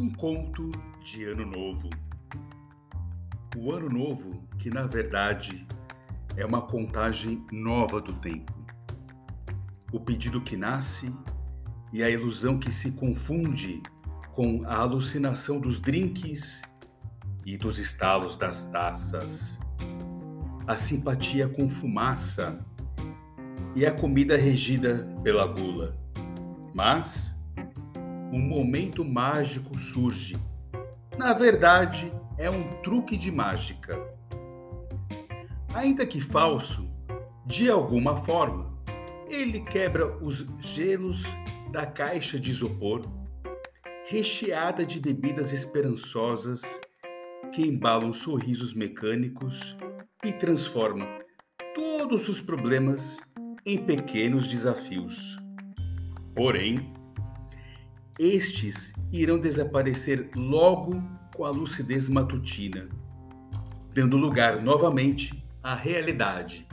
Um conto de Ano Novo. O Ano Novo, que na verdade é uma contagem nova do tempo. O pedido que nasce e a ilusão que se confunde com a alucinação dos drinks e dos estalos das taças. A simpatia com fumaça e a comida regida pela gula. Mas um momento mágico surge. Na verdade, é um truque de mágica. Ainda que falso, de alguma forma, ele quebra os gelos da caixa de isopor, recheada de bebidas esperançosas que embalam sorrisos mecânicos e transforma todos os problemas em pequenos desafios. Porém, estes irão desaparecer logo com a lucidez matutina, dando lugar novamente à realidade,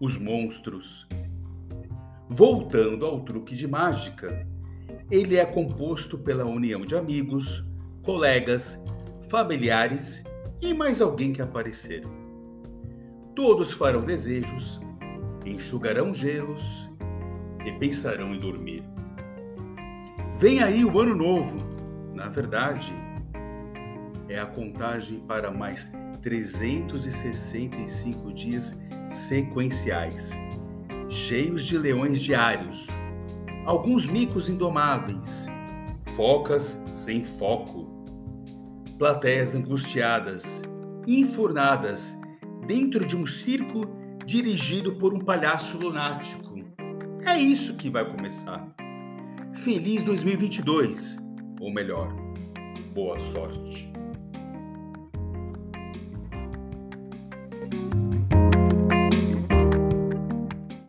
os monstros. Voltando ao truque de mágica, ele é composto pela união de amigos, colegas, familiares e mais alguém que aparecer. Todos farão desejos, enxugarão gelos e pensarão em dormir. Vem aí o ano novo. Na verdade, é a contagem para mais 365 dias sequenciais, cheios de leões diários, alguns micos indomáveis, focas sem foco, plateias angustiadas, enfurnadas dentro de um circo dirigido por um palhaço lunático. É isso que vai começar. Feliz 2022! Ou melhor, boa sorte!